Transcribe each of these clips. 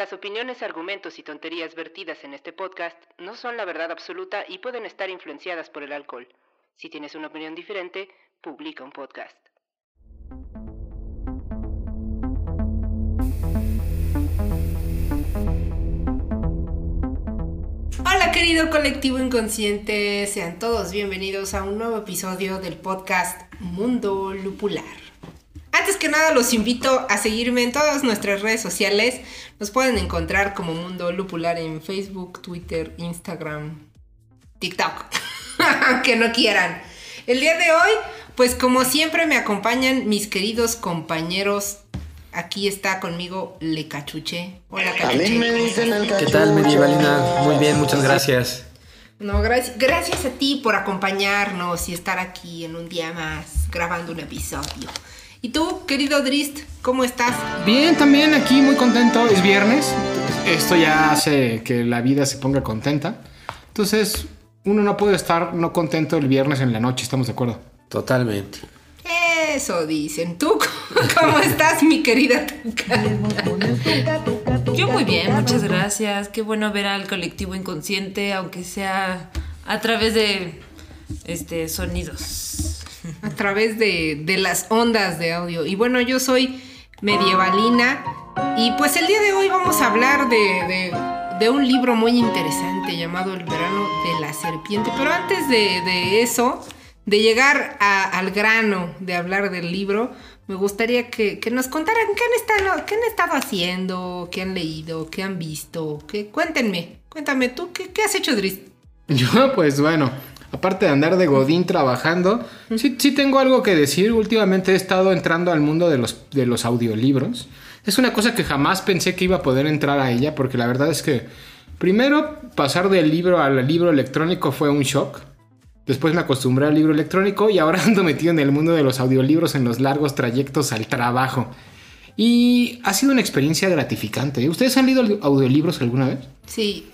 Las opiniones, argumentos y tonterías vertidas en este podcast no son la verdad absoluta y pueden estar influenciadas por el alcohol. Si tienes una opinión diferente, publica un podcast. Hola querido colectivo inconsciente, sean todos bienvenidos a un nuevo episodio del podcast Mundo Lupular. Antes que nada los invito a seguirme en todas nuestras redes sociales. Nos pueden encontrar como Mundo Lupular en Facebook, Twitter, Instagram, TikTok, aunque no quieran. El día de hoy, pues como siempre me acompañan mis queridos compañeros Aquí está conmigo Le Cachuche. Hola Cachuche. ¿Qué tal, Medievalina? Muy bien, muchas gracias. No, gracias, gracias a ti por acompañarnos y estar aquí en un día más grabando un episodio. ¿Y tú, querido Drist, cómo estás? Bien, también aquí muy contento. Es viernes. Esto ya hace que la vida se ponga contenta. Entonces, uno no puede estar no contento el viernes en la noche, ¿estamos de acuerdo? Totalmente. Eso dicen. ¿Tú cómo estás, mi querida Tuca? Yo muy bien, muchas gracias. Qué bueno ver al colectivo inconsciente, aunque sea a través de este sonidos. A través de, las ondas de audio. Y bueno, yo soy medievalina. Y pues el día de hoy vamos a hablar de, de, un libro muy interesante llamado El verano de la serpiente. Pero antes de, de eso de llegar al grano de hablar del libro, me gustaría que, nos contaran qué han, estado, qué han estado haciendo, qué han leído, qué han visto. Qué, cuéntenme, cuéntame tú, ¿qué, has hecho, Dris? Yo, pues bueno, aparte de andar de Godín trabajando, sí, sí tengo algo que decir. Últimamente he estado entrando al mundo de los, de los audiolibros. Es una cosa que jamás pensé que iba a poder entrar a ella, porque la verdad es que primero pasar del libro al libro electrónico fue un shock. Después me acostumbré al libro electrónico y ahora ando metido en el mundo de los audiolibros en los largos trayectos al trabajo. Y ha sido una experiencia gratificante. ¿Ustedes han leído audiolibros alguna vez? Sí.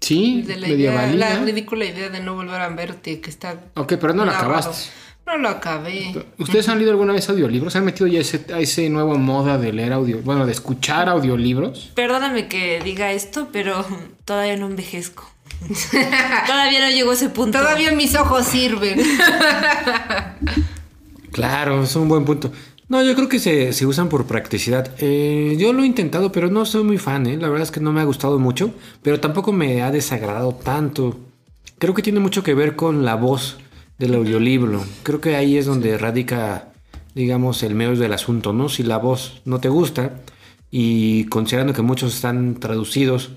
Sí, de la, idea, la ridícula idea de no volver a verte, que está. Ok, pero no lo acabaste. No lo acabé. ¿Ustedes han leído alguna vez audiolibros? ¿Se han metido ya ese, a ese nuevo moda de leer audio, bueno, de escuchar audiolibros? Perdóname que diga esto, pero todavía no envejezco. Todavía no llegó ese punto. Todavía mis ojos sirven. claro, es un buen punto. No, yo creo que se, usan por practicidad. Eh, yo lo he intentado, pero no soy muy fan, ¿eh? La verdad es que no me ha gustado mucho, pero tampoco me ha desagradado tanto. Creo que tiene mucho que ver con la voz del audiolibro. Creo que ahí es donde radica, digamos, el medio del asunto, ¿no? Si la voz no te gusta y considerando que muchos están traducidos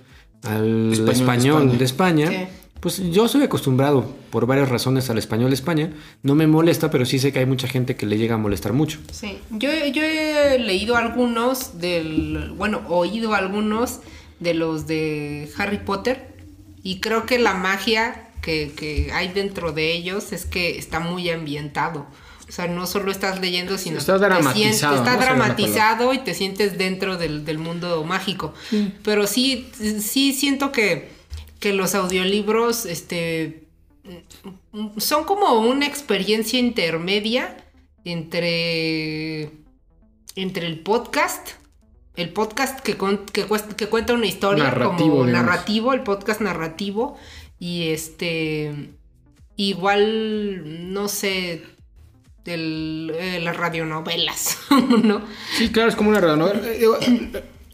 al español, de España, pues yo soy acostumbrado por varias razones al español de España. No me molesta, pero sí sé que hay mucha gente que le llega a molestar mucho. Sí, yo, yo he leído algunos del, bueno, oído algunos de los de Harry Potter y creo que la magia que, que hay dentro de ellos es que está muy ambientado. O sea, no solo estás leyendo, sino está dramatizado, está dramatizado y te sientes dentro del, mundo mágico. Pero sí, sí siento que, que los audiolibros, este, son como una experiencia intermedia entre, entre el podcast, el podcast que, que, que cuenta una historia como narrativo, el podcast narrativo, y este, igual, no sé, de eh, las radionovelas, ¿no? Sí, claro, es como una radionovela. Eh,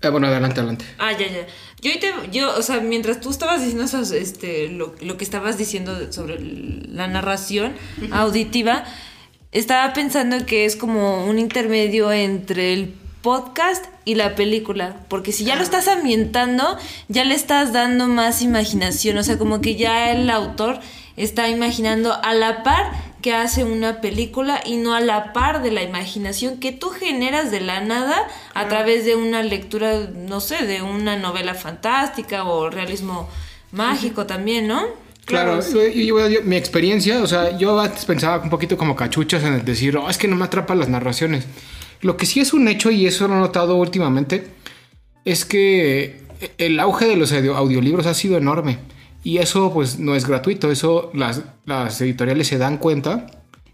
eh, bueno, adelante, adelante. Ah, ya, ya. Yo, yo, o sea, mientras tú estabas diciendo este, lo, que estabas diciendo sobre la narración auditiva, estaba pensando que es como un intermedio entre el podcast y la película, porque si ya lo estás ambientando, ya le estás dando más imaginación, o sea, como que ya el autor está imaginando a la par que hace una película y no a la par de la imaginación que tú generas de la nada a través de una lectura, no sé, de una novela fantástica o realismo mágico también, ¿no? Claro, yo- yo- yo- mi experiencia, o sea, yo antes pensaba un poquito como cachuchas en el decir, "Oh, es que no me atrapan las narraciones. Lo que sí es un hecho, y eso lo he notado últimamente, es que el auge de los audio- audiolibros ha sido enorme. Y eso pues no es gratuito, eso las, las editoriales se dan cuenta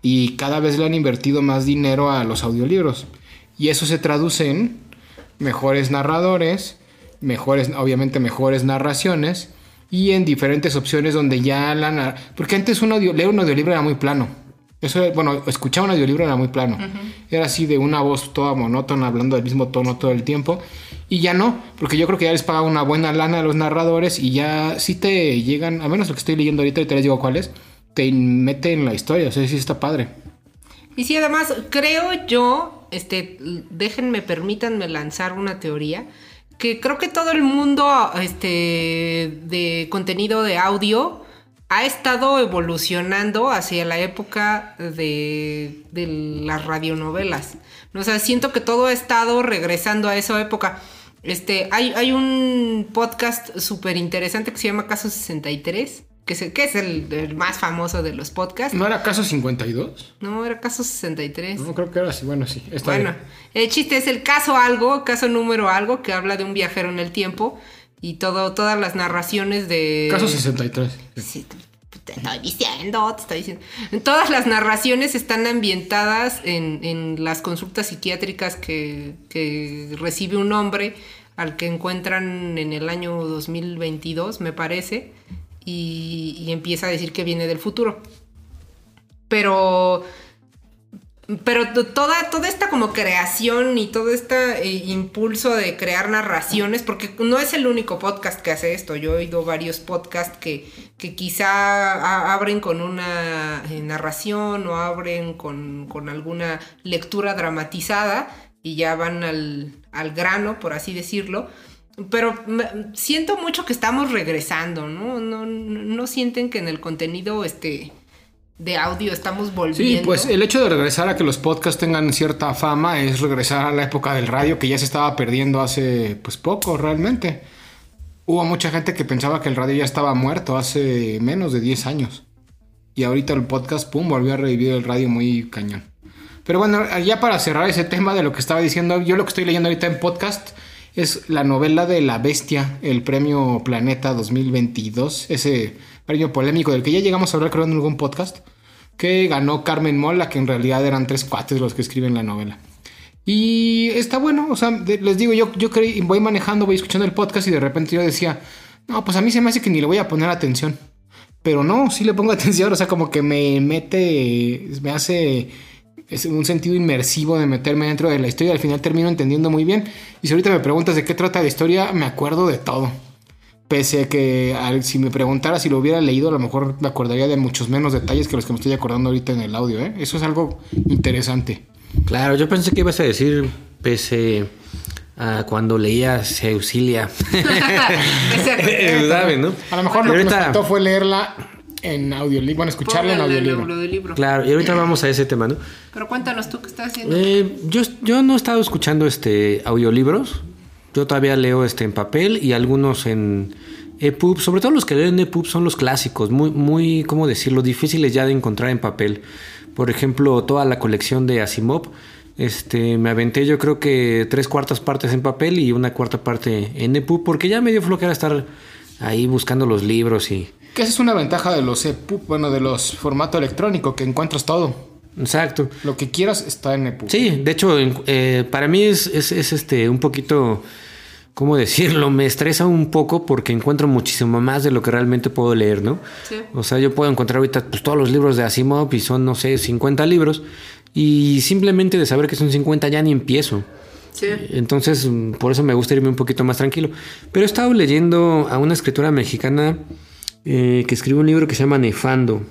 y cada vez le han invertido más dinero a los audiolibros. Y eso se traduce en mejores narradores, mejores, obviamente mejores narraciones y en diferentes opciones donde ya la... Porque antes un audio, leer un audiolibro era muy plano. Eso, bueno, escuchar un audiolibro era muy plano. Era así de una voz toda monótona, hablando del mismo tono todo el tiempo. Y ya no, porque yo creo que ya les paga una buena lana a los narradores y ya sí te llegan, a menos lo que estoy leyendo ahorita, y te les digo cuál es, te mete en la historia. O sea, sí está padre. Y sí, además, creo yo, este, déjenme, permítanme lanzar una teoría, que creo que todo el mundo, este, de contenido de audio ha estado evolucionando hacia la época de, de las radionovelas. O sea, siento que todo ha estado regresando a esa época. Este, hay, hay un podcast súper interesante que se llama Caso 63, que es, el- que es el, el más famoso de los podcasts. ¿No era caso 52? No, era Caso 63. No, creo que era así. Bueno, sí. Está Bueno, bien. el chiste es el caso algo, caso número algo, que habla de un viajero en el tiempo y todo, todas las narraciones de... Caso 63. Sí, te, te estoy diciendo, te estoy diciendo. Todas las narraciones están ambientadas en, en las consultas psiquiátricas que, que recibe un hombre al que encuentran en el año 2022, me parece, y, y empieza a decir que viene del futuro. Pero pero toda, toda esta como creación y todo este eh, impulso de crear narraciones, porque no es el único podcast que hace esto, yo he oído varios podcasts que, que quizá abren con una eh, narración o abren con, con alguna lectura dramatizada y ya van al, al grano, por así decirlo. Pero siento mucho que estamos regresando, ¿no? No, no, no sienten que en el contenido este, de audio estamos volviendo. Sí, pues el hecho de regresar a que los podcasts tengan cierta fama es regresar a la época del radio que ya se estaba perdiendo hace pues poco realmente. Hubo mucha gente que pensaba que el radio ya estaba muerto hace menos de 10 años. Y ahorita el podcast, pum, volvió a revivir el radio muy cañón. Pero bueno, ya para cerrar ese tema de lo que estaba diciendo, yo lo que estoy leyendo ahorita en podcast es la novela de La Bestia, el premio Planeta 2022, ese premio polémico del que ya llegamos a hablar creo en algún podcast, que ganó Carmen Mola, que en realidad eran tres cuates los que escriben la novela. Y está bueno, o sea, les digo, yo, yo creí- voy manejando, voy escuchando el podcast y de repente yo decía, no, pues a mí se me hace que ni le voy a poner atención. Pero no, sí le pongo atención, o sea, como que me mete, me hace es un sentido inmersivo de meterme dentro de la historia. Al final termino entendiendo muy bien. Y si ahorita me preguntas de qué trata la historia, me acuerdo de todo. Pese a que al- si me preguntara si lo hubiera leído, a lo mejor me acordaría de muchos menos detalles que los que me estoy acordando ahorita en el audio. ¿eh? Eso es algo interesante. Claro, yo pensé que ibas a decir pese a cuando leía Se Auxilia. ¿Sabes, no? A lo mejor lo que nos ahorita- faltó fue leerla en audiolibro, bueno, escucharla en audiolibro. Claro, y ahorita vamos a ese tema, ¿no? Pero cuéntanos tú qué estás haciendo. Eh, yo, yo no he estado escuchando este audiolibros. Yo todavía leo este en papel y algunos en EPUB. Sobre todo los que leo en EPUB son los clásicos, muy, muy, ¿cómo decirlo? Difíciles ya de encontrar en papel. Por ejemplo, toda la colección de Asimov. Este, me aventé yo creo que tres cuartas partes en papel y una cuarta parte en EPUB porque ya me dio flojera estar ahí buscando los libros y... Que es una ventaja de los EPUB, bueno, de los formato electrónico, que encuentras todo. Exacto. Lo que quieras está en EPUB. Sí, de hecho, eh, para mí es, es- es, este un poquito, ¿cómo decirlo? Me estresa un poco porque encuentro muchísimo más de lo que realmente puedo leer, ¿no? Sí. O sea, yo puedo encontrar ahorita pues, todos los libros de Asimov y son, no sé, 50 libros y simplemente de saber que son 50 ya ni empiezo. Sí. Entonces, por eso me gusta irme un poquito más tranquilo. Pero he estado leyendo a una escritora mexicana eh, que escribe un libro que se llama Nefando.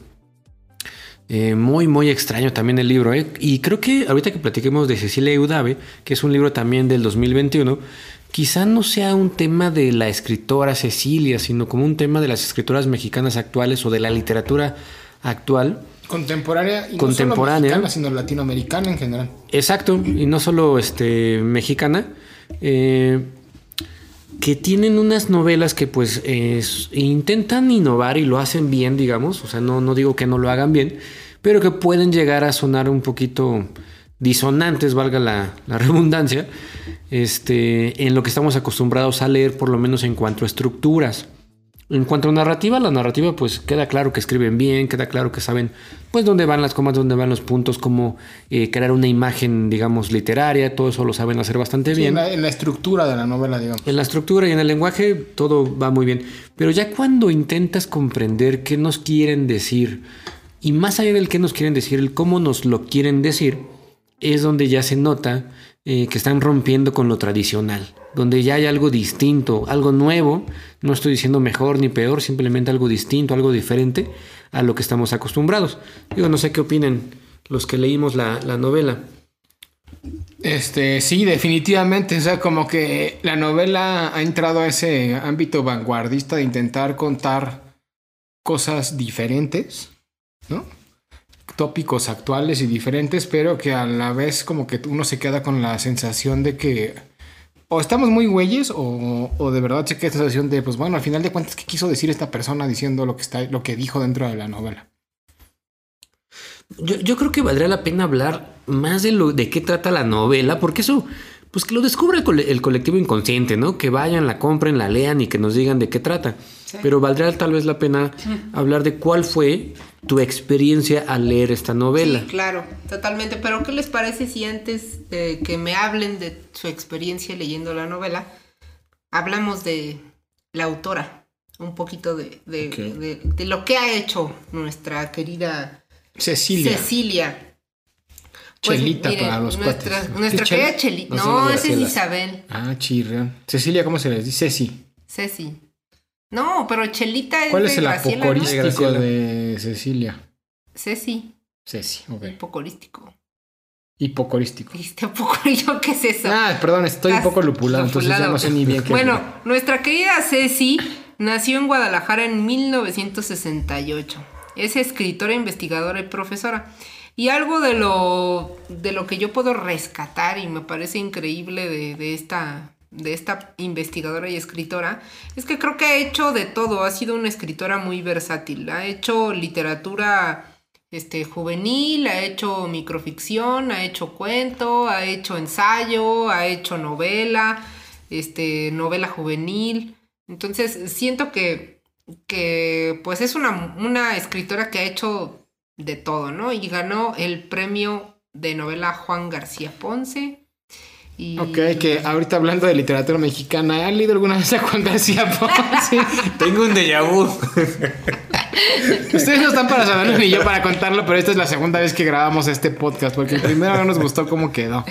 Eh, muy, muy extraño también el libro. ¿eh? Y creo que ahorita que platiquemos de Cecilia Eudave, que es un libro también del 2021, quizá no sea un tema de la escritora Cecilia, sino como un tema de las escritoras mexicanas actuales o de la literatura actual. Contemporánea y Contemporánea. no solo mexicana, sino latinoamericana en general. Exacto, y no solo este, mexicana. Eh, que tienen unas novelas que pues es- intentan innovar y lo hacen bien, digamos, o sea, no, no digo que no lo hagan bien, pero que pueden llegar a sonar un poquito disonantes, valga la, la redundancia, este, en lo que estamos acostumbrados a leer, por lo menos en cuanto a estructuras. En cuanto a narrativa, la narrativa pues queda claro que escriben bien, queda claro que saben pues dónde van las comas, dónde van los puntos, cómo eh, crear una imagen, digamos, literaria, todo eso lo saben hacer bastante Sí, bien. en, la, en la estructura de la novela, digamos. En la estructura y en el lenguaje todo va muy bien. Pero ya cuando intentas comprender qué nos quieren decir, y más allá del qué nos quieren decir, el cómo nos lo quieren decir, es donde ya se nota eh, que están rompiendo con lo tradicional. Donde ya hay algo distinto, algo nuevo. No estoy diciendo mejor ni peor, simplemente algo distinto, algo diferente a lo que estamos acostumbrados. Digo, no sé qué opinan los que leímos la, la novela. Este, sí, definitivamente. O sea, como que la novela ha entrado a ese ámbito vanguardista de intentar contar cosas diferentes, ¿no? Tópicos actuales y diferentes, pero que a la vez como que uno se queda con la sensación de que o estamos muy güeyes o, o de verdad se queda esa sensación de, pues bueno, al final de cuentas, ¿qué quiso decir esta persona diciendo lo que, está, lo que dijo dentro de la novela? Yo, yo creo que valdría la pena hablar más de lo de qué trata la novela, porque eso, pues que lo descubra el, cole- el colectivo inconsciente, ¿no? Que vayan, la compren, la lean y que nos digan de qué trata. Pero valdría tal vez la pena hablar de cuál fue tu experiencia al leer esta novela. Sí, claro, totalmente. Pero ¿qué les parece si antes de que me hablen de su experiencia leyendo la novela, hablamos de la autora? Un poquito de, de- de lo que ha hecho nuestra querida Cecilia. Cecilia. Chelita para los nuestra, cuates. nuestra querida Chelita. No, No, esa es. Isabel. Ah, chirrión. Cecilia, ¿cómo se les dice? Ceci. Ceci. No, pero Chelita es ¿Cuál de es el Graciela, apocorístico de Cecilia? Ceci. Ceci, ok. Apocorístico. Hipocorístico. ¿Viste apocorístico? ¿Qué es eso? Ah, perdón, estoy un poco lupulado, entonces ya no sé ni bien qué. Bueno, nuestra querida Ceci nació en Guadalajara en 1968. Es escritora, investigadora y profesora. Y algo de lo, de lo que yo puedo rescatar y me parece increíble de, de esta, de esta investigadora y escritora es que creo que ha hecho de todo. Ha sido una escritora muy versátil. Ha hecho literatura este, juvenil, ha hecho microficción, ha hecho cuento, ha hecho ensayo, ha hecho novela, este, novela juvenil. Entonces, siento que, que pues es una, una escritora que ha hecho de todo, ¿no? Y ganó el premio de novela Juan García Ponce. Y... Ok, que ahorita hablando de literatura mexicana, ¿han leído alguna vez a Juan García Ponce? Tengo un déjà vu. Ustedes no están para saberlo ni yo para contarlo, pero esta es la segunda vez que grabamos este podcast, porque el primero no nos gustó cómo quedó.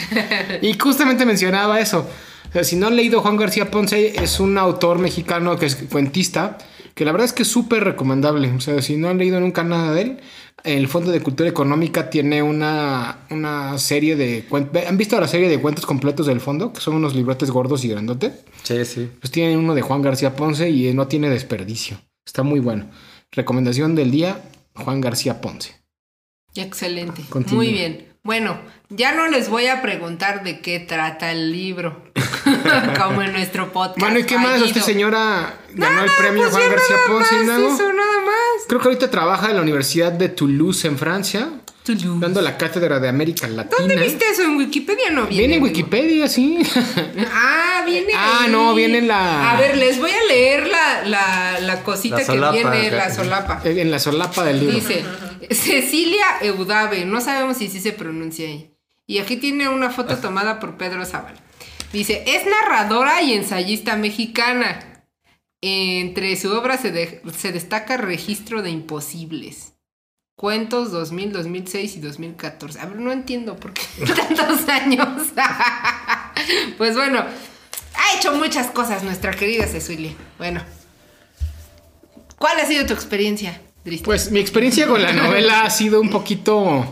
Y justamente mencionaba eso. O sea, si no han leído Juan García Ponce, es un autor mexicano que es cuentista, que la verdad es que es súper recomendable. O sea, si no han leído nunca nada de él, el Fondo de Cultura Económica tiene una, una serie de cuentos. ¿Han visto la serie de cuentos completos del fondo? Que son unos libretes gordos y grandotes. Sí, sí. Pues tiene uno de Juan García Ponce y no tiene desperdicio. Está muy bueno. Recomendación del día, Juan García Ponce. Excelente. Continúa. Muy bien. Bueno, ya no les voy a preguntar de qué trata el libro, como en nuestro podcast. Bueno, ¿y qué más? Esta señora ganó el Ah, premio pues Juan García nada Ponce más, nada. Eso, nada más. Creo que ahorita trabaja en la Universidad de Toulouse en Francia, dando la cátedra de América Latina. ¿Dónde viste eso? En Wikipedia no viene. Viene en. Wikipedia, sí. Ah, viene. Ah, ahí. no, viene en la- A ver, les voy a leer la, la, la cosita La solapa, que viene, la solapa. en la solapa del libro. Dice Cecilia Eudave, no sabemos si sí se pronuncia ahí. Y aquí tiene una foto tomada por Pedro Zavala. Dice, es narradora y ensayista mexicana. Entre su obra se, de- se destaca Registro de Imposibles. Cuentos 2000, 2006 y 2014. A ver, no entiendo por qué tantos años. pues bueno, ha hecho muchas cosas nuestra querida Cecilia. Bueno, ¿cuál ha sido tu experiencia, Dristy? Pues mi experiencia con la novela ha sido un poquito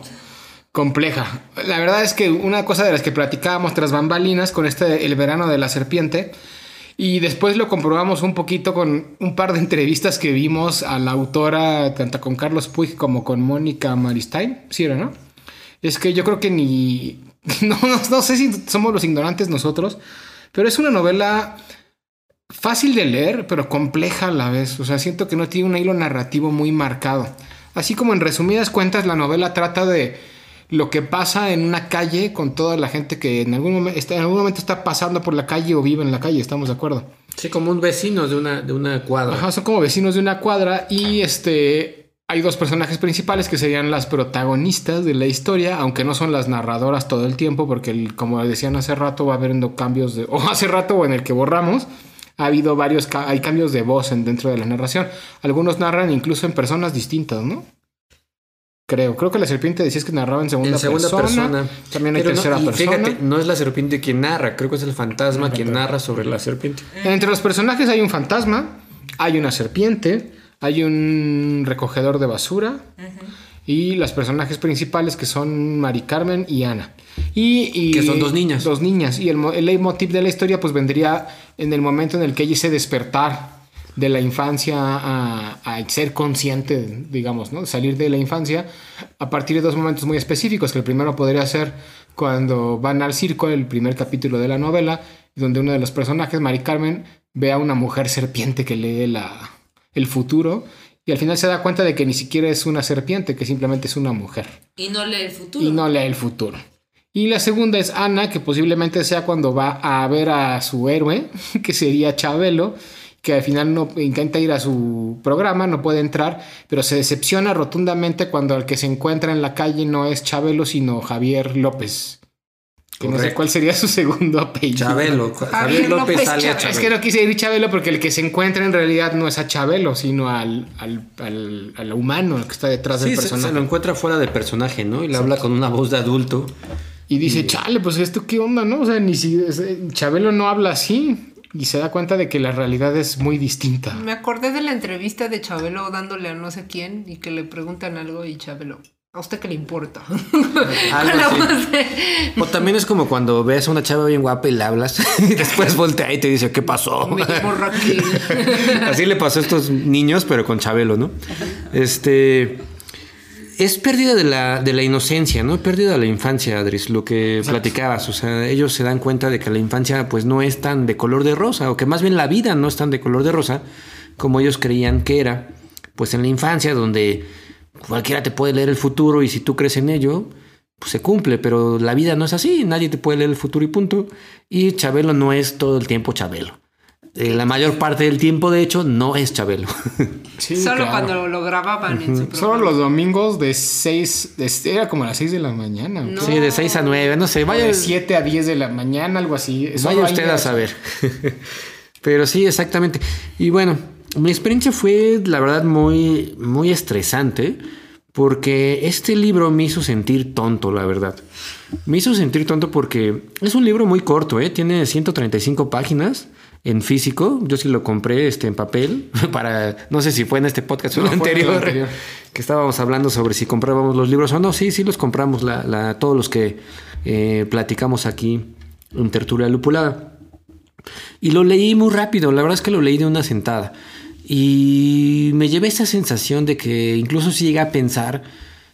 compleja. La verdad es que una cosa de las que platicábamos tras bambalinas con este El verano de la serpiente y después lo comprobamos un poquito con un par de entrevistas que vimos a la autora tanto con Carlos Puig como con Mónica Maristain, ¿sí era, no? Es que yo creo que ni no, no, no sé si somos los ignorantes nosotros, pero es una novela fácil de leer, pero compleja a la vez. O sea, siento que no tiene un hilo narrativo muy marcado. Así como en resumidas cuentas, la novela trata de lo que pasa en una calle con toda la gente que en algún, momento está, en algún momento está pasando por la calle o vive en la calle, estamos de acuerdo. Sí, como un vecino de una, de una cuadra. Ajá, son como vecinos de una cuadra y este hay dos personajes principales que serían las protagonistas de la historia, aunque no son las narradoras todo el tiempo, porque el- como decían hace rato va habiendo cambios de o hace rato o en el que borramos ha habido varios hay cambios de voz en, dentro de la narración. Algunos narran incluso en personas distintas, ¿no? Creo, creo que la serpiente decías que narraba en segunda, en segunda persona. También no- tercera y persona. Fíjate, no es la serpiente quien narra, creo que es el fantasma quien narra sobre la serpiente. Entre los personajes hay un fantasma, hay una serpiente, hay un recogedor de basura y los personajes principales que son Mari Carmen y Ana. Y, y- Que son dos niñas. Dos niñas. Y el, el leitmotiv de la historia pues vendría en el momento en el que ella se despertar de la infancia a, a ser consciente, digamos, ¿no? Salir de la infancia a partir de dos momentos muy específicos, que el primero podría ser cuando van al circo, el primer capítulo de la novela, donde uno de los personajes, Mari Carmen, ve a una mujer serpiente que lee la, el futuro y al final se da cuenta de que ni siquiera es una serpiente, que simplemente es una mujer Y no lee el futuro. y no lee el futuro. Y la segunda es Ana, que posiblemente sea cuando va a ver a su héroe, que sería Chabelo, que al final no intenta ir a su programa, no puede entrar, pero se decepciona rotundamente cuando el que se encuentra en la calle no es Chabelo, sino Javier López. Que no sé cuál sería su segundo apellido. Chabelo, Javier López López sale a Chabelo. Es que no quise decir Chabelo porque el que se encuentra en realidad no es a Chabelo, sino al, al, al, al humano que está detrás Sí, del personaje. se lo encuentra fuera de personaje, ¿no? Y le habla con una voz de adulto. Y dice, chale, pues esto qué onda, ¿no? O sea, ni si es- Chabelo no habla así. Y se da cuenta de que la realidad es muy distinta. Me acordé de la entrevista de Chabelo dándole a no sé quién y que le preguntan algo y Chabelo, ¿a usted qué le importa? O también es como cuando ves a una chava bien guapa y le hablas y después voltea y te dice, ¿qué pasó? Me. Así le pasó a estos niños, pero con Chabelo, ¿no? Este. Es pérdida de la, de la inocencia, ¿no? Pérdida de la infancia, Adris, lo que platicabas. O sea, ellos se dan cuenta de que la infancia, pues, no es tan de color de rosa, o que más bien la vida no es tan de color de rosa como ellos creían que era. Pues en la infancia, donde cualquiera te puede leer el futuro y si tú crees en ello, pues se cumple, pero la vida no es así, nadie te puede leer el futuro y punto. Y Chabelo no es todo el tiempo Chabelo. Eh, la mayor parte del tiempo, de hecho, no es Chabelo. Sí, Solo claro. cuando lo grababan en su Solo los domingos de 6, era como a las 6 de la mañana. No. Sí, de 6 a 9, no sé, vaya, de 7 a 10 de la mañana, algo así. Solo vaya usted a saber. Pero sí, exactamente. Y bueno, mi experiencia fue, la verdad, muy, muy estresante. Porque este libro me hizo sentir tonto, la verdad. Me hizo sentir tonto porque es un libro muy corto, ¿eh? Tiene 135 páginas en físico. Yo sí lo compré este, en papel para... No sé si fue en este podcast o No, en el anterior, anterior. Que estábamos hablando sobre si comprábamos los libros o no. Sí, sí los compramos, la, la- todos los que eh, platicamos aquí en Tertulia Lupulada. Y lo leí muy rápido, la verdad es que lo leí de una sentada. Y me llevé esa sensación de que incluso si llegué a pensar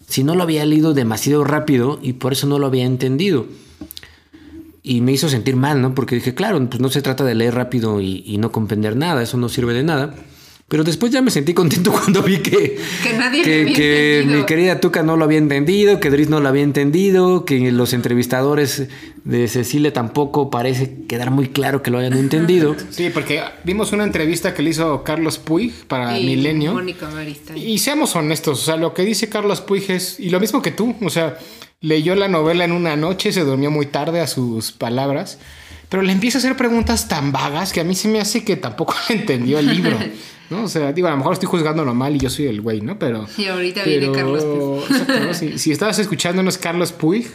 si no lo había leído demasiado rápido y por eso no lo había entendido. Y me hizo sentir mal, ¿no? Porque dije, claro, pues no se trata de leer rápido y, y no comprender nada, eso no sirve de nada. Pero después ya me sentí contento cuando vi que, Que nadie que, había que mi querida Tuca no lo había entendido, que Dries no lo había entendido, que los entrevistadores de Cecilia tampoco parece quedar muy claro que lo hayan entendido. Sí, porque vimos una entrevista que le hizo Carlos Puig para Y Milenio. Y seamos honestos, o sea, lo que dice Carlos Puig es, y lo mismo que tú, o sea, leyó la novela en una noche, se durmió muy tarde a sus palabras, pero le empieza a hacer preguntas tan vagas que a mí se me hace que tampoco entendió el libro, ¿no? O sea, digo, a lo mejor estoy juzgándolo mal y yo soy el güey, ¿no? Pero... Y ahorita viene Carlos Puig. Exacto, ¿no? si, si estabas escuchándonos Carlos Puig,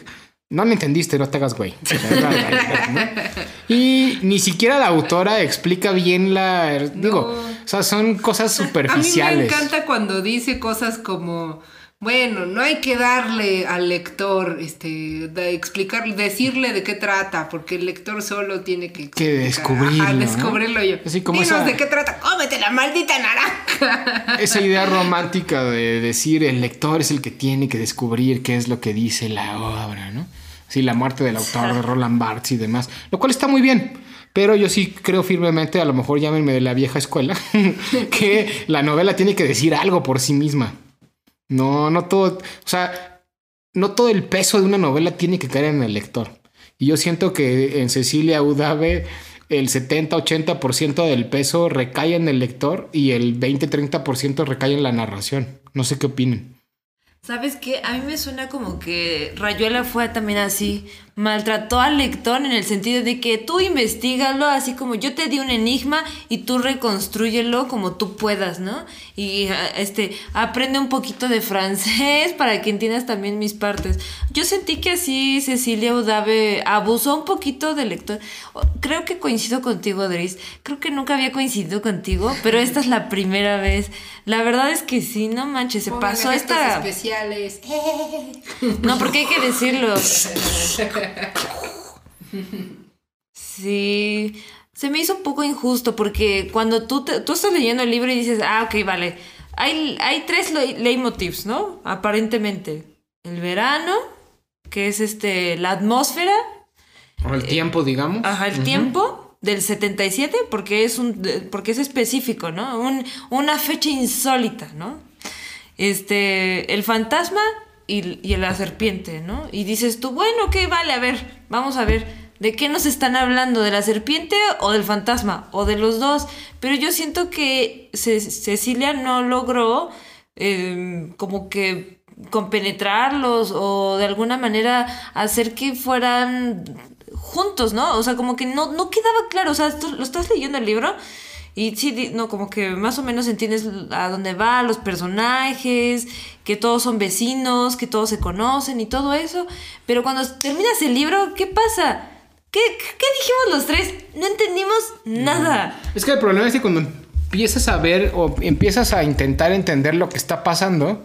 no lo entendiste, no te hagas güey. O sea, es la realidad, ¿no? Y ni siquiera la autora explica bien la... Digo, o sea, son cosas A mí me superficiales. encanta cuando dice cosas como, bueno, no hay que darle al lector, este, de explicar, decirle de qué trata, porque el lector solo tiene que, Que descubrirlo, Ajá, ¿no? descubrirlo yo. Así como Dinos esa- de qué trata, cómete la maldita naranja. Esa idea romántica de decir el lector es el que tiene que descubrir qué es lo que dice la obra, ¿no? Sí, la muerte del autor de Roland Barthes y demás, lo cual está muy bien. pero yo sí creo firmemente, a lo mejor llámenme de la vieja escuela, que la novela tiene que decir algo por sí misma. No, no todo, o sea, no todo el peso de una novela tiene que caer en el lector. Y yo siento que en Cecilia Udave el 70-80% del peso recae en el lector y el 20-30% recae en la narración. No sé qué opinen. ¿Sabes qué? A mí me suena como que Rayuela fue también así. Maltrató al lector en el sentido de que tú investigalo así como yo te di un enigma y tú reconstrúyelo como tú puedas, ¿no? Y ah, este, aprende un poquito de francés para que entiendas también mis partes. Yo sentí que así Cecilia Udave abusó un poquito del lector. Creo que coincido contigo, Dris. Creo que nunca había coincidido contigo, pero esta es la primera vez. La verdad es que sí, no manches, se pasó esta. especiales. No, porque hay que decirlo. Sí, se me hizo un poco injusto porque cuando tú, tú estás leyendo el libro y dices, ah, ok, vale, hay, hay tres leitmotivs, ¿no? Aparentemente. El verano, que es este, la atmósfera. O el tiempo, digamos. Ajá, el tiempo del 77, porque es, un, porque es específico, ¿no? Un, una fecha insólita, ¿no? Este, el fantasma y, y, la serpiente, ¿no? Y dices tú, bueno, ok, vale, a ver, vamos a ver, ¿de qué nos están hablando? ¿De la serpiente o del fantasma? O de los dos. Pero yo siento que Cecilia no logró em, como que compenetrarlos o de alguna manera hacer que fueran juntos, ¿no? O sea, como que no, no quedaba claro, o sea, lo estás leyendo el libro y sí, no, como que más o menos entiendes a dónde va, los personajes, que todos son vecinos, que todos se conocen y todo eso. Pero cuando terminas el libro, ¿qué pasa? ¿Qué, qué dijimos los tres? No entendimos nada. Es que el problema es que cuando empiezas a ver o empiezas a intentar entender lo que está pasando,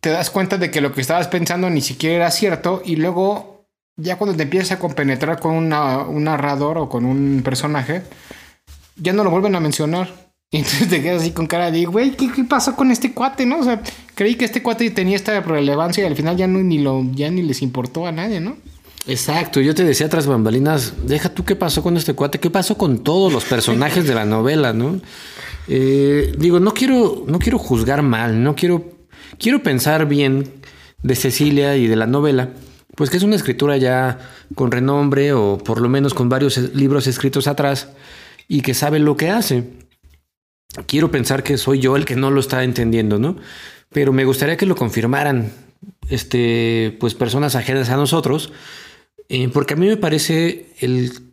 te das cuenta de que lo que estabas pensando ni siquiera era cierto y luego ya cuando te empiezas a compenetrar con un narrador o con un personaje, ya no lo vuelven a mencionar. Y entonces te quedas así con cara de, güey, ¿qué, pasó con este cuate, no? O sea, creí que este cuate tenía esta relevancia y al final ya, no, ni, lo, ya ni les importó a nadie, ¿no? Exacto, yo te decía tras bambalinas, deja tú qué pasó con este cuate, qué pasó con todos los personajes de la novela, ¿no? Eh, digo, no quiero, no quiero juzgar mal, no quiero, quiero pensar bien de Cecilia y de la novela, pues que es una escritura ya con renombre o por lo menos con varios libros escritos atrás y que sabe lo que hace. Quiero pensar que soy yo el que no lo está entendiendo, ¿no? Pero me gustaría que lo confirmaran, este, pues personas ajenas a nosotros, eh, porque a mí me parece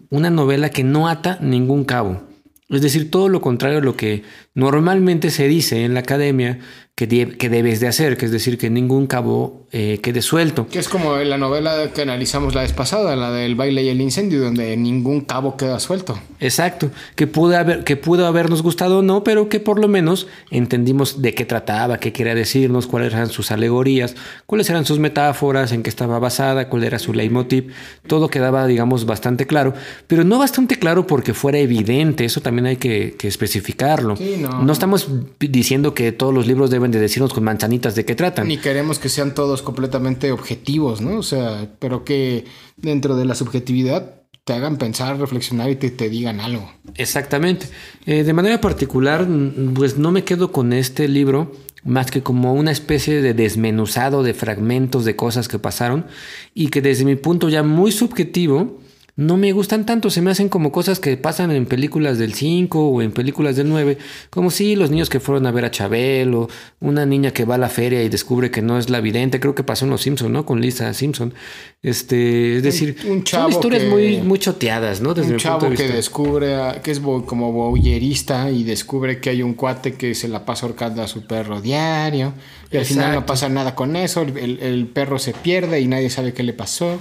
una novela que no ata ningún cabo. Es decir, todo lo contrario a lo que normalmente se dice en la academia que, que debes de hacer, que es decir, que ningún cabo eh, quede suelto. Que es como la novela que analizamos la vez pasada, la del baile y el incendio, donde ningún cabo queda suelto. Exacto, que pudo, haber, que pudo habernos gustado o no, pero que por lo menos entendimos de qué trataba, qué quería decirnos, cuáles eran sus alegorías, cuáles eran sus metáforas, en qué estaba basada, cuál era su leitmotiv. Todo quedaba, digamos, bastante claro, pero no bastante claro porque fuera evidente, eso también hay que, especificarlo. no. no estamos diciendo que todos los libros deben de decirnos con manzanitas de qué tratan. Ni queremos que sean todos completamente objetivos, ¿no? O sea, pero que dentro de la subjetividad te hagan pensar, reflexionar y te, te digan algo. Exactamente. Eh, de manera particular, pues no me quedo con este libro más que como una especie de desmenuzado de fragmentos de cosas que pasaron y que desde mi punto ya muy subjetivo, no me gustan tanto, se me hacen como cosas que pasan en películas del 5 o en películas del 9, como si los niños que fueron a ver a Chabelo, una niña que va a la feria y descubre que no es la vidente, creo que pasó en Los Simpson, ¿no? Con Lisa Simpson. Este, es decir, un, son historias muy, muy choteadas, ¿no? Desde un chavo que descubre, que es como boyerista y descubre que hay un cuate que se la pasa ahorcando a su perro diario y al final no pasa nada con eso, el perro se pierde y nadie sabe qué le pasó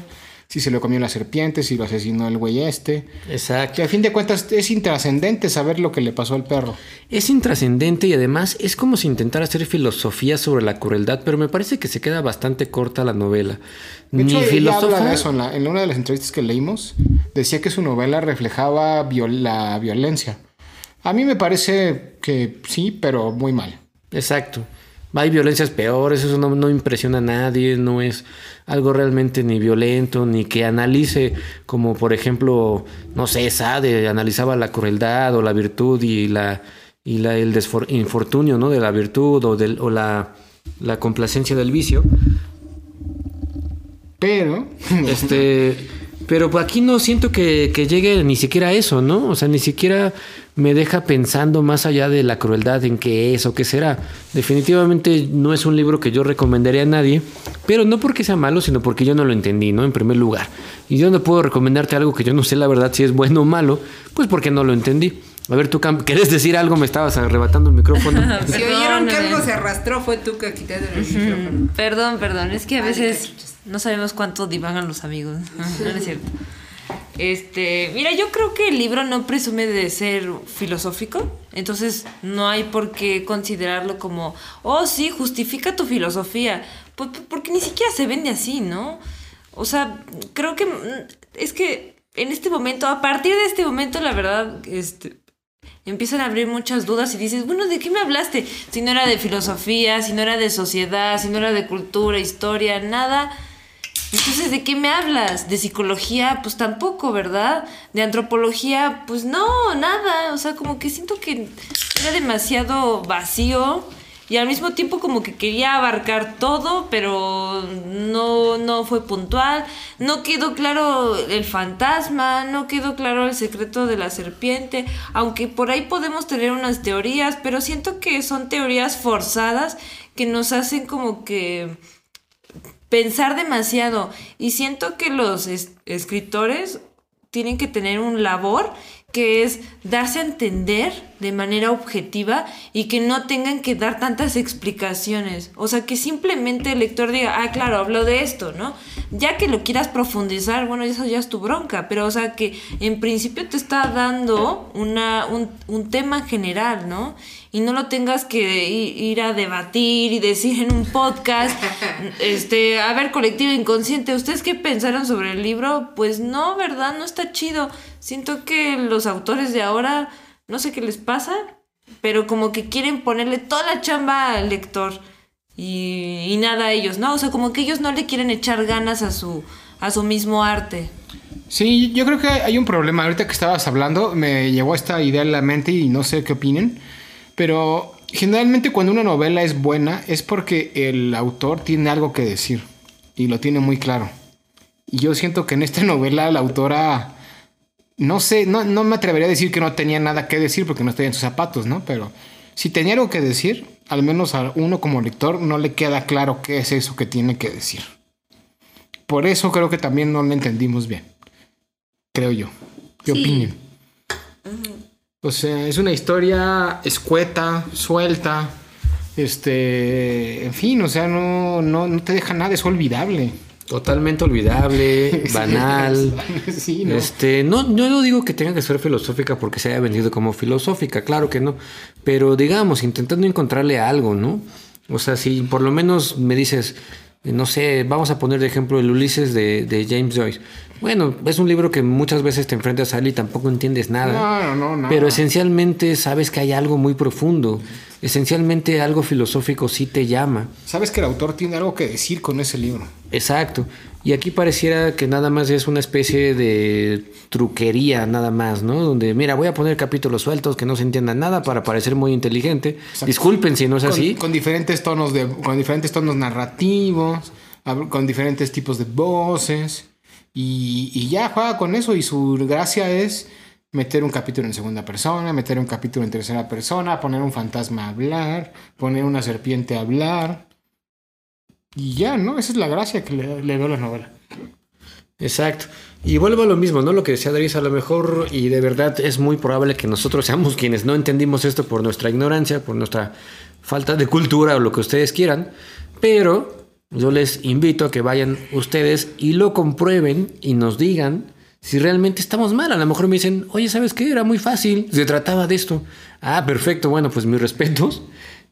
si se lo comió la serpiente, si lo asesinó el güey este. Exacto. Que a fin de cuentas es intrascendente saber lo que le pasó al perro. Es intrascendente y además es como si intentara hacer filosofía sobre la crueldad, pero me parece que se queda bastante corta la novela. De hecho, habla eso en, una de las entrevistas que leímos. Decía que su novela reflejaba la violencia. A mí me parece que sí, pero muy mal. Exacto. Hay violencias peores, eso no, no, impresiona a nadie, no es algo realmente ni violento, ni que analice, como por ejemplo, no sé, Sade analizaba la crueldad o la virtud y la y la, el infortunio ¿no? de la virtud o, del, o la, la complacencia del vicio. Pero, este, pero aquí no siento que, que, llegue ni siquiera a eso, ¿no? O sea, ni siquiera me deja pensando más allá de la crueldad en qué es o qué será. Definitivamente no es un libro que yo recomendaría a nadie, pero no porque sea malo, sino porque yo no lo entendí, ¿no? En primer lugar. Y yo no puedo recomendarte algo que yo no sé la verdad si es bueno o malo, pues porque no lo entendí. A ver, tú querés decir algo, me estabas arrebatando el micrófono. si oyeron que algo se arrastró, fue tú que quitaste el micrófono. Perdón, perdón, es que a veces no sabemos cuánto divagan los amigos. no es cierto. Este, mira, yo creo que el libro no presume de ser filosófico, entonces no hay por qué considerarlo como, oh sí, justifica tu filosofía, pues, porque ni siquiera se vende así, ¿no? O sea, creo que mm, es que en este momento, a partir de este momento, la verdad, este, empiezan a abrir muchas dudas y dices, bueno, ¿de qué me hablaste? Si no era de filosofía, si no era de sociedad, si no era de cultura, historia, nada entonces, ¿de qué me hablas? ¿De psicología? Pues tampoco, ¿verdad? ¿De antropología? Pues no, nada. O sea, como que siento que era demasiado vacío y al mismo tiempo como que quería abarcar todo, pero no, no fue puntual. No quedó claro el fantasma, no quedó claro el secreto de la serpiente, aunque por ahí podemos tener unas teorías, pero siento que son teorías forzadas que nos hacen como que pensar demasiado. Y siento que los escritores tienen que tener un labor que es darse a entender de manera objetiva y que no tengan que dar tantas explicaciones. O sea, que simplemente el lector diga, ah, claro, hablo de esto, ¿no? Ya que lo quieras profundizar, bueno, eso ya es tu bronca, pero o sea, que en principio te está dando una, un, un tema general, ¿no? y no lo tengas que ir a debatir y decir en un podcast, este, a ver, colectivo inconsciente, ¿ustedes qué pensaron sobre el libro? Pues no, ¿verdad? No está chido. Siento que los autores de ahora, no sé qué les pasa, pero como que quieren ponerle toda la chamba al lector y, nada a ellos, ¿no? O sea, como que ellos no le quieren echar ganas a su, a su mismo arte. Sí, yo creo que hay un problema. Ahorita que estabas hablando, me llegó esta idea en la mente y no sé qué opinen. Pero generalmente cuando una novela es buena es porque el autor tiene algo que decir y lo tiene muy claro. Y yo siento que en esta novela la autora, no sé, no, no me atrevería a decir que no tenía nada que decir porque no estoy en sus zapatos, ¿no? Pero si tenía algo que decir, al menos a uno como lector no le queda claro qué es eso que tiene que decir. Por eso creo que también no lo entendimos bien. Creo yo. ¿Qué opinan? O sea, es una historia escueta, suelta, este, en fin, o sea, no, no, no te deja nada, es olvidable. Totalmente olvidable, banal. sí, ¿no? Este, no, yo no digo que tenga que ser filosófica porque se haya vendido como filosófica, claro que no. Pero digamos, intentando encontrarle algo, ¿no? O sea, si por lo menos me dices, no sé, vamos a poner de ejemplo el Ulises de, de James Joyce. Bueno, es un libro que muchas veces te enfrentas a él y tampoco entiendes nada. No, no, no. Pero esencialmente sabes que hay algo muy profundo. Esencialmente algo filosófico sí te llama. Sabes que el autor tiene algo que decir con ese libro. Exacto. Y aquí pareciera que nada más es una especie de truquería, nada más, ¿no? Donde, mira, voy a poner capítulos sueltos que no se entiendan nada para parecer muy inteligente. Disculpen si no es así. Con diferentes tonos de, con diferentes tonos narrativos, con diferentes tipos de voces. Y, ya juega con eso y su gracia es meter un capítulo en segunda persona, meter un capítulo en tercera persona, poner un fantasma a hablar, poner una serpiente a hablar. Y ya, ¿no? Esa es la gracia que le, le veo a la novela. Exacto. Y vuelvo a lo mismo, ¿no? Lo que decía Dries, a lo mejor, y de verdad es muy probable que nosotros seamos quienes no entendimos esto por nuestra ignorancia, por nuestra falta de cultura o lo que ustedes quieran, pero yo les invito a que vayan ustedes y lo comprueben y nos digan si realmente estamos mal. A lo mejor me dicen, oye, ¿sabes qué? Era muy fácil, se trataba de esto. Ah, perfecto, bueno, pues mis respetos.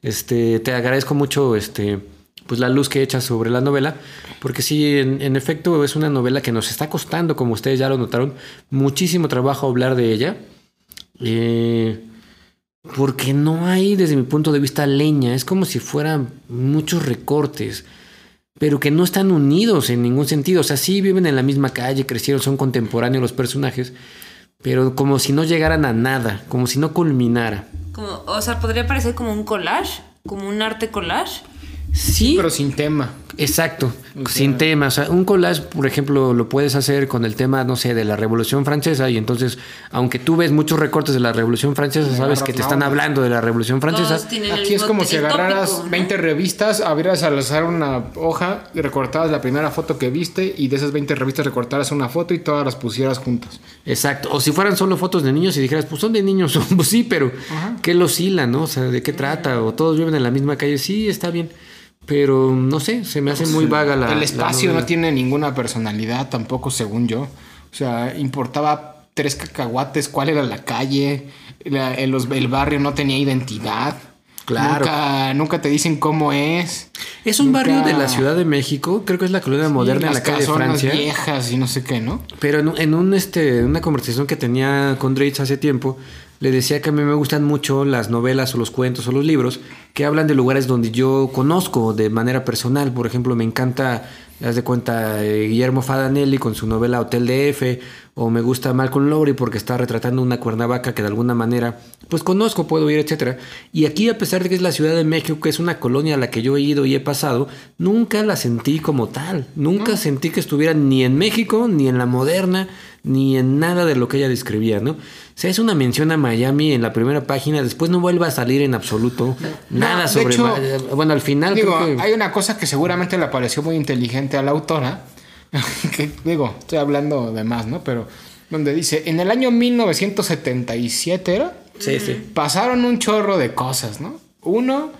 Este, te agradezco mucho este, pues la luz que echas sobre la novela, porque sí, en, efecto es una novela que nos está costando, como ustedes ya lo notaron, muchísimo trabajo hablar de ella. Eh, porque no hay, desde mi punto de vista, leña. Es como si fueran muchos recortes, pero que no están unidos en ningún sentido. O sea, sí viven en la misma calle, crecieron, son contemporáneos los personajes, pero como si no llegaran a nada, como si no culminara. Como, o sea, podría parecer como un collage, como un arte collage. Sí, Pero sin tema. Exacto, sin tema. O sea, un collage, por ejemplo, lo puedes hacer con el tema, no sé, de la Revolución Francesa y entonces, aunque tú ves muchos recortes de la Revolución Francesa, sabes que te están hablando de la Revolución Francesa. Aquí es como si agarraras tópico, ¿no? 20 revistas, abrieras al azar una hoja y recortaras la primera foto que viste y de esas 20 revistas recortaras una foto y todas las pusieras juntas. Exacto. O si fueran solo fotos de niños y dijeras, pues son de niños, pues sí, pero ¿qué los hila, no? O sea, ¿de qué trata? O todos viven en la misma calle, sí, está bien. Pero no sé, se me hace muy vaga la. el la espacio no tiene ninguna personalidad tampoco, según yo. O sea, importaba tres cacahuates, cuál era la calle, la- el, los- el barrio no tenía identidad. Claro. Nunca, nunca te dicen cómo es. Es un barrio de la Ciudad de México, creo que es la colonia moderna en la calle de Francia. viejas y no sé qué, ¿no? Pero en, en un este, una conversación que tenía con Dritz hace tiempo, le decía que a mí me gustan mucho las novelas o los cuentos o los libros que hablan de lugares donde yo conozco de manera personal. Por ejemplo, me encanta, haz de cuenta, eh, Guillermo Fadanelli con su novela Hotel DF, o me gusta Malcolm Lowry porque está retratando una cuernavaca que de alguna manera, pues conozco, puedo ir, etcétera. Y aquí, a pesar de que es la Ciudad de México, que es una colonia a la que yo he ido y he pasado, nunca la sentí como tal. Nunca sentí que estuviera ni en México, ni en la moderna, ni en nada de lo que ella describía, ¿no? O sea, es una mención a Miami en la primera página, después no vuelve a salir en absoluto nada sobre... hecho, bueno, al final Digo, creo que... hay una cosa que seguramente le pareció muy inteligente a la autora. que, digo, estoy hablando de más, ¿no? Pero donde dice, en el año 1977 era, Sí, sí. pasaron un chorro de cosas, ¿no? Uno,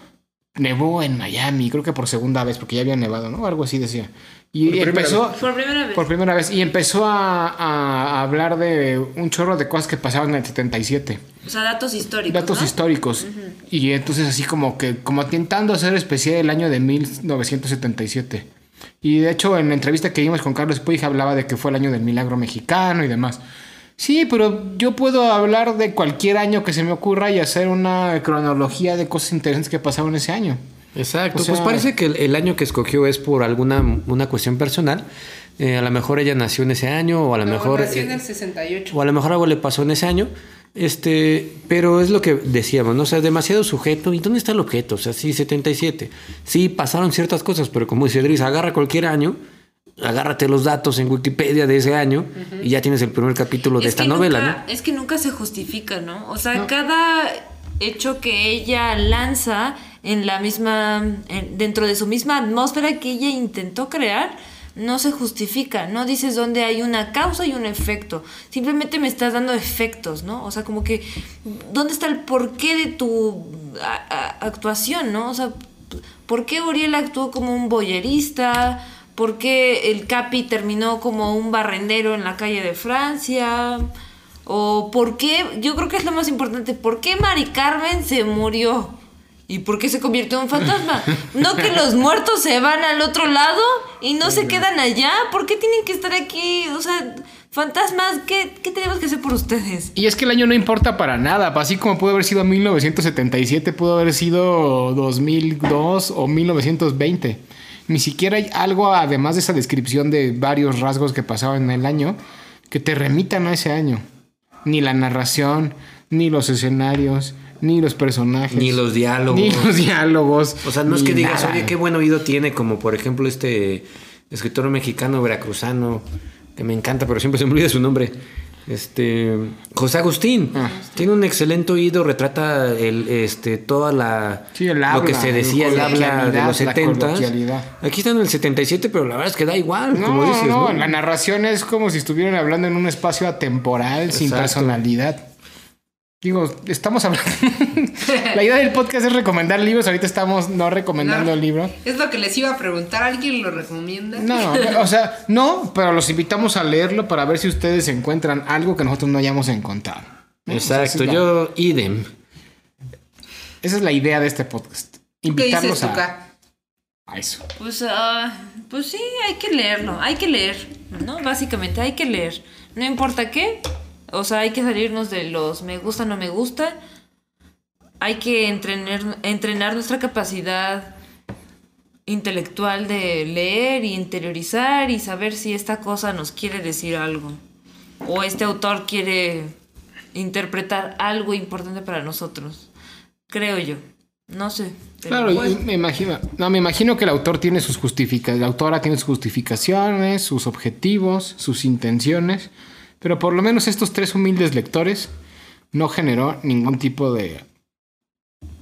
nevó en Miami, creo que por segunda vez, porque ya había nevado, ¿no? Algo así decía. Y empezó... Por primera vez. Por primera vez. Y empezó a, a hablar de un chorro de cosas que pasaban en el 77 O sea, datos históricos. datos ¿no? históricos. Y entonces así como que, como intentando hacer especial el año de 1977. Y de hecho en la entrevista que vimos con Carlos Puig hablaba de que fue el año del milagro mexicano y demás. Sí, pero yo puedo hablar de cualquier año que se me ocurra y hacer una cronología de cosas interesantes que pasaron ese año. Exacto, O sea- pues parece que el, el año que escogió es por alguna una cuestión personal. Eh, a lo mejor ella nació en ese año o a lo No, mejor... nació en eh, el 68. o a lo mejor algo le pasó en ese año. Este, pero es lo que decíamos, ¿no? O sea, demasiado sujeto. ¿Y dónde está el objeto? O sea, sí, 77. Sí, pasaron ciertas cosas, pero como dice Dries, agarra cualquier año, agárrate los datos en Wikipedia de ese año y ya tienes el primer capítulo de Es esta novela, nunca- ¿no? Es que nunca se justifica, ¿no? O sea, cada hecho que ella lanza en la misma, en- dentro de su misma atmósfera que ella intentó crear, no se justifica, no dices dónde hay una causa y un efecto, simplemente me estás dando efectos, ¿no? O sea, como que, ¿dónde está el porqué de tu actuación, ¿no? O sea, ¿por qué Uriel actuó como un boyerista? ¿Por qué el Capi terminó como un barrendero en la calle de Francia? ¿O por qué? Yo creo que es lo más importante. ¿Por qué Mari Carmen se murió? ¿Y por qué se convirtió en fantasma? ¿No que los muertos se van al otro lado y no se quedan allá? ¿Por qué tienen que estar aquí? O sea, fantasmas, ¿qué, qué tenemos que hacer por ustedes? Y es que el año no importa para nada. Así como pudo haber sido 1977, pudo haber sido 2002 o 1920. Ni siquiera hay algo, además de esa descripción de varios rasgos que pasaban en el año, que te remitan a ese año. Ni la narración, ni los escenarios, ni los personajes. Ni los diálogos. Ni los diálogos. O sea, no es que digas, nada. oye, qué buen oído tiene, como por ejemplo este escritor mexicano veracruzano, que me encanta, pero siempre se me olvida su nombre. Este José Agustín Ah. tiene un excelente oído, retrata el este toda la Sí, el lo habla, que se decía, el habla de los la 70 coloquialidad. Aquí está en el 77, pero la verdad es que da igual, No, como dices, no, ¿no? la narración es como si estuvieran hablando en un espacio atemporal, sin personalidad. Digo, estamos hablando. la idea del podcast es recomendar libros. Ahorita estamos no recomendando No. el libro. Es lo que les iba a preguntar. ¿Alguien lo recomienda? No, o sea, no, pero los invitamos a leerlo para ver si ustedes encuentran algo que nosotros no hayamos encontrado. ¿no? O sea, Exacto, la- yo idem. Esa es la idea de este podcast. ¿Qué dices Invitarlos a, a eso. Pues, ah, pues sí, hay que leerlo, hay que leer, ¿no? Básicamente, hay que leer. No importa qué, o sea, hay que salirnos de los me gusta, no me gusta. hay que entrenar, entrenar nuestra capacidad intelectual de leer y interiorizar y saber si esta cosa nos quiere decir algo o este autor quiere interpretar algo importante para nosotros. Creo yo. No sé. Claro, me imagino, no, me imagino que el autor tiene sus justificaciones, la autora tiene sus justificaciones, sus objetivos, sus intenciones, pero por lo menos estos tres humildes lectores no generó ningún tipo de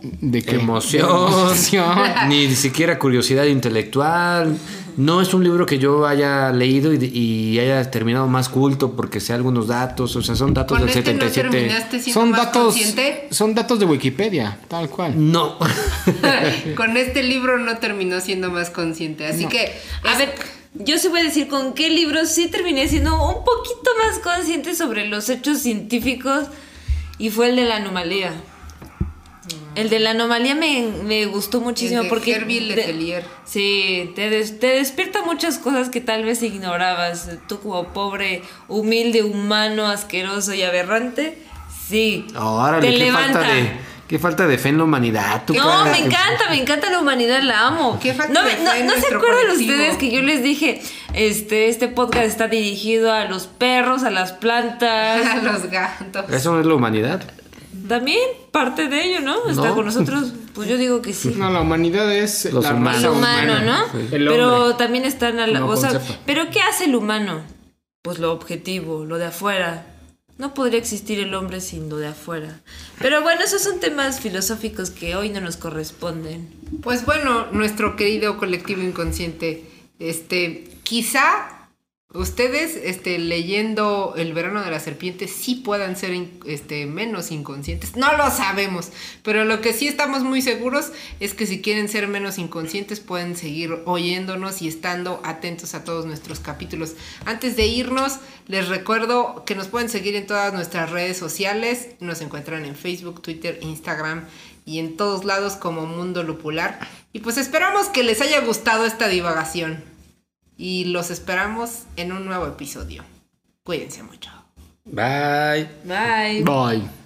de emoción, ni siquiera curiosidad intelectual. No es un libro que yo haya leído y, haya terminado más culto porque sé algunos datos, o sea, son datos del 77. Este son datos son datos de Wikipedia, tal cual. No. con este libro no terminó siendo más consciente, así que a ver, yo sí voy a decir con qué libro sí terminé siendo un poquito más consciente sobre los hechos científicos y fue el de la anomalía. El de la anomalía me, gustó muchísimo porque... Herbie sí, te, te despierta muchas cosas que tal vez ignorabas. Tú como pobre, humilde, humano, asqueroso y aberrante, sí. te qué levanta. Falta de, qué falta de fe en la humanidad. no, me encanta, me encanta la humanidad, la amo. ¿Qué falta no, no, no se acuerdan ustedes que yo les dije, este, este podcast está dirigido a los perros, a las plantas. A los gatos. Eso no es la humanidad también parte de ello, ¿no? Está con nosotros, pues yo digo que sí. No, la humanidad es Los la humanos. El humano, ¿no? pero también están a la, o sea, pero ¿qué hace el humano? Pues lo objetivo, lo de afuera. No podría existir el hombre sin lo de afuera. Pero bueno, esos son temas filosóficos que hoy no nos corresponden. Pues bueno, nuestro querido colectivo inconsciente, este, quizá ustedes este, leyendo El verano de la serpiente sí puedan ser este, menos inconscientes. No lo sabemos, pero lo que sí estamos muy seguros es que si quieren ser menos inconscientes pueden seguir oyéndonos y estando atentos a todos nuestros capítulos. Antes de irnos, les recuerdo que nos pueden seguir en todas nuestras redes sociales. Nos encuentran en Facebook, Twitter, Instagram y en todos lados como Mundo Lupular. Y pues esperamos que les haya gustado esta divagación y los esperamos en un nuevo episodio. Cuídense mucho. Bye. Bye. Bye.